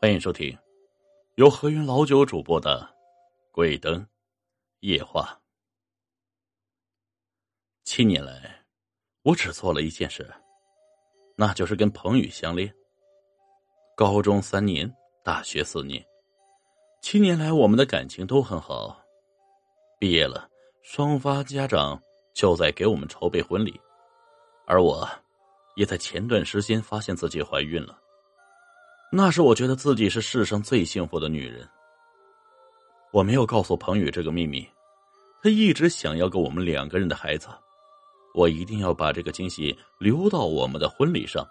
欢迎收听由何云老九主播的《鬼灯夜话》。七年来，我只做了一件事，那就是跟彭宇相恋。高中三年，大学四年，七年来我们的感情都很好。毕业了，双方家长就在给我们筹备婚礼，而我，也在前段时间发现自己怀孕了。那时我觉得自己是世上最幸福的女人。我没有告诉彭宇这个秘密，他一直想要个我们两个人的孩子，我一定要把这个惊喜留到我们的婚礼上，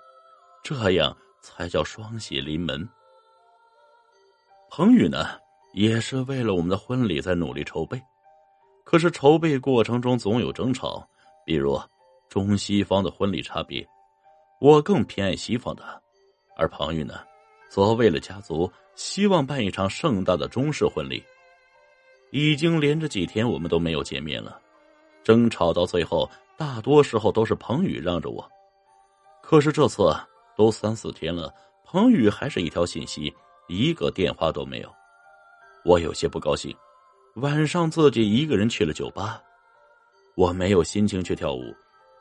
这样才叫双喜临门。彭宇呢，也是为了我们的婚礼在努力筹备，可是筹备过程中总有争吵，比如中西方的婚礼差别，我更偏爱西方的，而彭宇呢？则为了家族，希望办一场盛大的中式婚礼。已经连着几天，我们都没有见面了。争吵到最后，大多时候都是彭宇让着我。可是这次都三四天了，彭宇还是一条信息、一个电话都没有。我有些不高兴。晚上自己一个人去了酒吧，我没有心情去跳舞，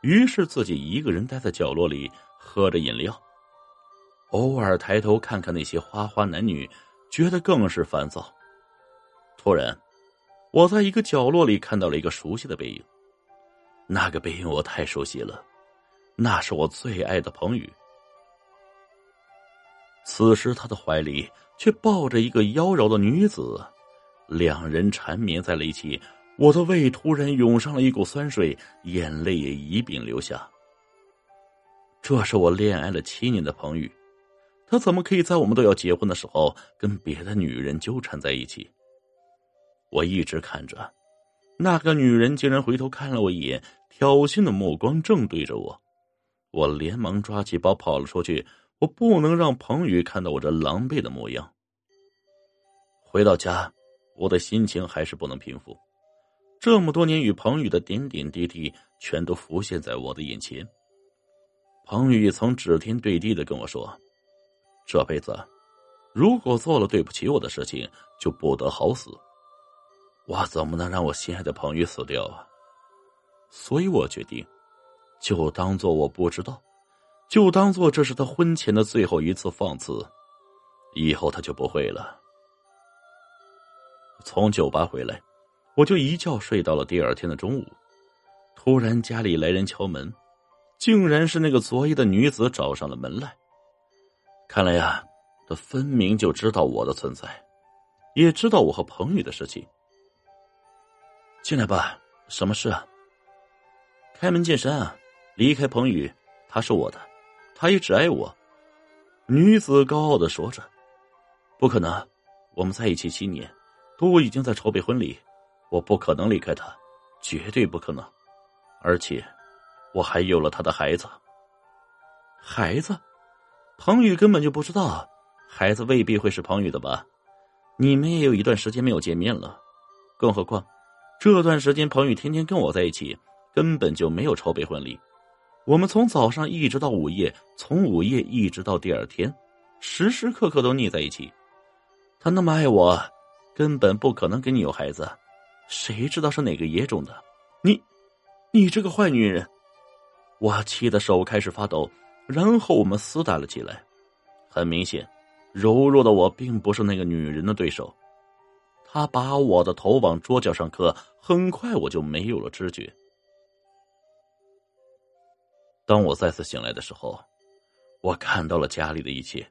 于是自己一个人待在角落里喝着饮料。偶尔抬头看看那些花花男女，觉得更是烦躁。突然，我在一个角落里看到了一个熟悉的背影。那个背影我太熟悉了，那是我最爱的彭宇。此时他的怀里却抱着一个妖娆的女子，两人缠绵在了一起。我的胃突然涌上了一股酸水，眼泪也一并流下。这是我恋爱了七年的彭宇。他怎么可以在我们都要结婚的时候跟别的女人纠缠在一起？我一直看着，那个女人竟然回头看了我一眼，挑衅的目光正对着我。我连忙抓起包跑了出去，我不能让彭宇看到我这狼狈的模样。回到家，我的心情还是不能平复。这么多年与彭宇的点点滴滴，全都浮现在我的眼前。彭宇曾指天对地的跟我说。这辈子，如果做了对不起我的事情，就不得好死。我怎么能让我心爱的彭宇死掉啊？所以我决定，就当做我不知道，就当做这是他婚前的最后一次放肆，以后他就不会了。从酒吧回来，我就一觉睡到了第二天的中午。突然家里来人敲门，竟然是那个昨夜的女子找上了门来。看来呀，他分明就知道我的存在，也知道我和彭宇的事情。进来吧，什么事啊？开门见山啊！离开彭宇，他是我的，他也只爱我。女子高傲的说着：“不可能，我们在一起七年，都已经在筹备婚礼，我不可能离开他，绝对不可能。而且，我还有了他的孩子。孩子。”彭宇根本就不知道，孩子未必会是彭宇的吧？你们也有一段时间没有见面了，更何况这段时间彭宇天天跟我在一起，根本就没有筹备婚礼。我们从早上一直到午夜，从午夜一直到第二天，时时刻刻都腻在一起。他那么爱我，根本不可能跟你有孩子。谁知道是哪个野种的？你，你这个坏女人！我气得手开始发抖。然后我们厮打了起来，很明显，柔弱的我并不是那个女人的对手。她把我的头往桌角上磕，很快我就没有了知觉。当我再次醒来的时候，我看到了家里的一切：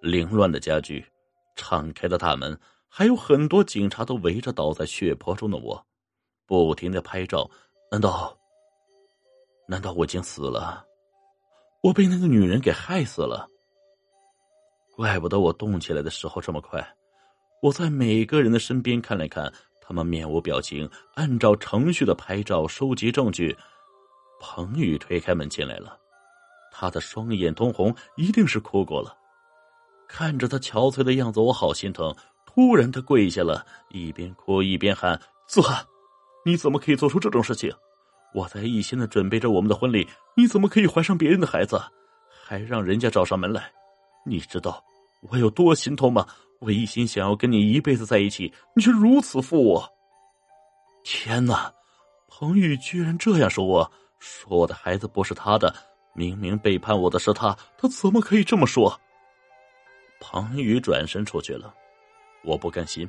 凌乱的家具、敞开的大门，还有很多警察都围着倒在血泊中的我，不停的拍照。难道？难道我已经死了？我被那个女人给害死了，怪不得我动起来的时候这么快。我在每个人的身边看了看，他们面无表情，按照程序的拍照收集证据。彭宇推开门进来了，他的双眼通红，一定是哭过了。看着他憔悴的样子，我好心疼。突然，他跪下了，一边哭一边喊：“子涵，你怎么可以做出这种事情？”我在一心的准备着我们的婚礼，你怎么可以怀上别人的孩子，还让人家找上门来？你知道我有多心痛吗？我一心想要跟你一辈子在一起，你却如此负我。天哪！彭宇居然这样说我，说我的孩子不是他的，明明背叛我的是他，他怎么可以这么说？彭宇转身出去了，我不甘心，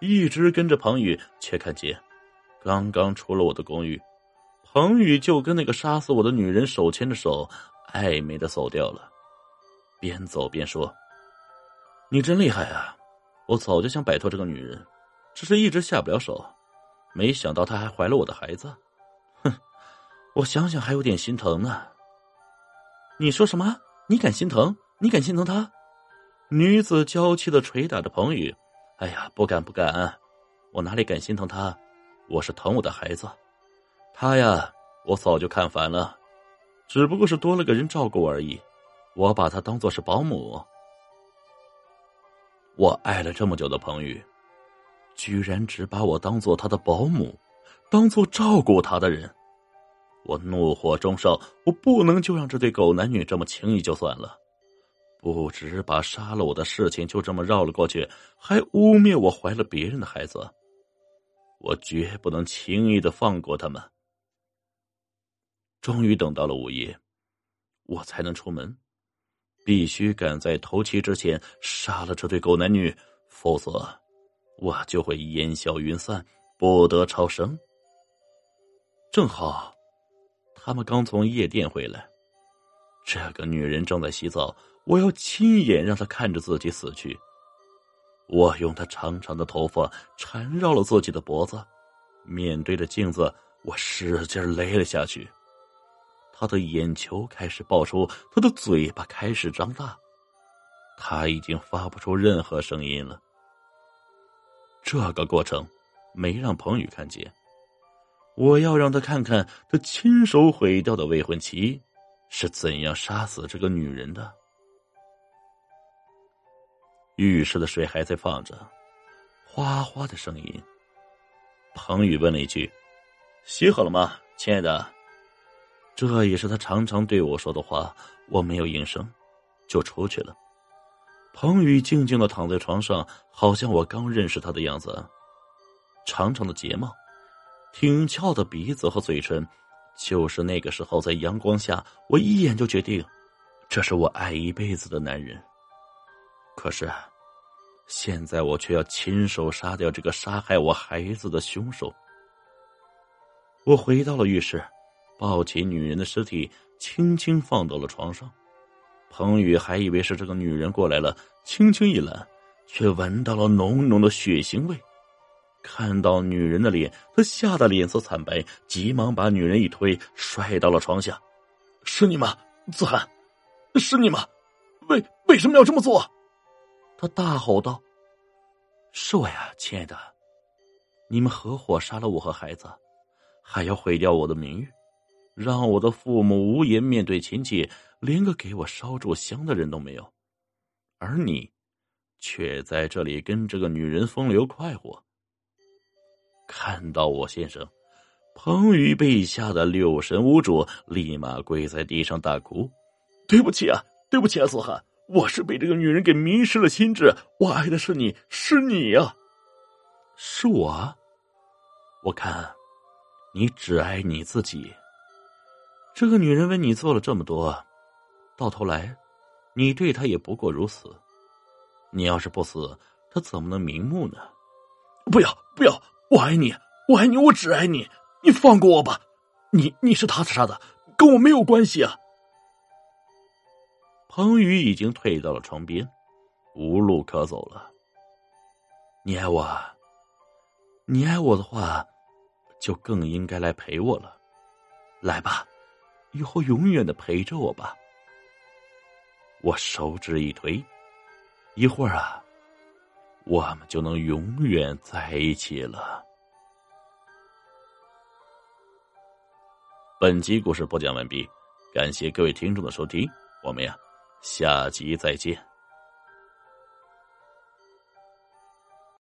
一直跟着彭宇，却看见刚刚出了我的公寓，彭宇就跟那个杀死我的女人手牵着手，暧昧的走掉了，边走边说。你真厉害啊！我早就想摆脱这个女人，只是一直下不了手。没想到她还怀了我的孩子，哼！我想想还有点心疼呢。你说什么？你敢心疼？你敢心疼她？女子娇气的捶打着彭宇。哎呀，不敢不敢，我哪里敢心疼她？我是疼我的孩子。他呀，我早就看烦了，只不过是多了个人照顾而已。我把他当做是保姆。我爱了这么久的彭宇，居然只把我当做他的保姆，当做照顾他的人。我怒火中烧，我不能就让这对狗男女这么轻易就算了。不止把杀了我的事情就这么绕了过去，还污蔑我怀了别人的孩子。我绝不能轻易的放过他们。终于等到了午夜，我才能出门。必须赶在头七之前杀了这对狗男女，否则我就会烟消云散，不得超生。正好，他们刚从夜店回来，这个女人正在洗澡，我要亲眼让她看着自己死去。我用她长长的头发缠绕了自己的脖子，面对着镜子，我使劲勒了下去。他的眼球开始爆出，他的嘴巴开始张大，他已经发不出任何声音了。这个过程没让彭宇看见，我要让他看看他亲手毁掉的未婚妻是怎样杀死这个女人的。浴室的水还在放着，哗哗的声音。彭宇问了一句：“洗好了吗，亲爱的？”这也是他常常对我说的话，我没有应声，就出去了。彭宇静静的躺在床上，好像我刚认识他的样子。长长的睫毛，挺翘的鼻子和嘴唇，就是那个时候在阳光下，我一眼就决定，这是我爱一辈子的男人。可是，现在我却要亲手杀掉这个杀害我孩子的凶手。我回到了浴室。抱起女人的尸体，轻轻放到了床上。彭宇还以为是这个女人过来了，轻轻一揽，却闻到了浓浓的血腥味。看到女人的脸，他吓得脸色惨白，急忙把女人一推，摔到了床下。是你吗，子涵？是你吗？为为什么要这么做？他大吼道：“是我呀，亲爱的！你们合伙杀了我和孩子，还要毁掉我的名誉。”让我的父母无颜面对亲戚，连个给我烧柱香的人都没有，而你，却在这里跟这个女人风流快活。看到我先生，彭宇被吓得六神无主，立马跪在地上大哭：“对不起啊，对不起啊，子涵，我是被这个女人给迷失了心智，我爱的是你，是你呀，是我。我看，你只爱你自己。”这个女人为你做了这么多，到头来，你对她也不过如此。你要是不死，她怎么能瞑目呢？不要不要！我爱你，我爱你，我只爱你！你放过我吧！你你是他杀的，跟我没有关系啊！彭宇已经退到了床边，无路可走了。你爱我，你爱我的话，就更应该来陪我了。来吧。以后永远的陪着我吧。我手指一推，一会儿啊，我们就能永远在一起了。本集故事播讲完毕，感谢各位听众的收听，我们呀，下集再见。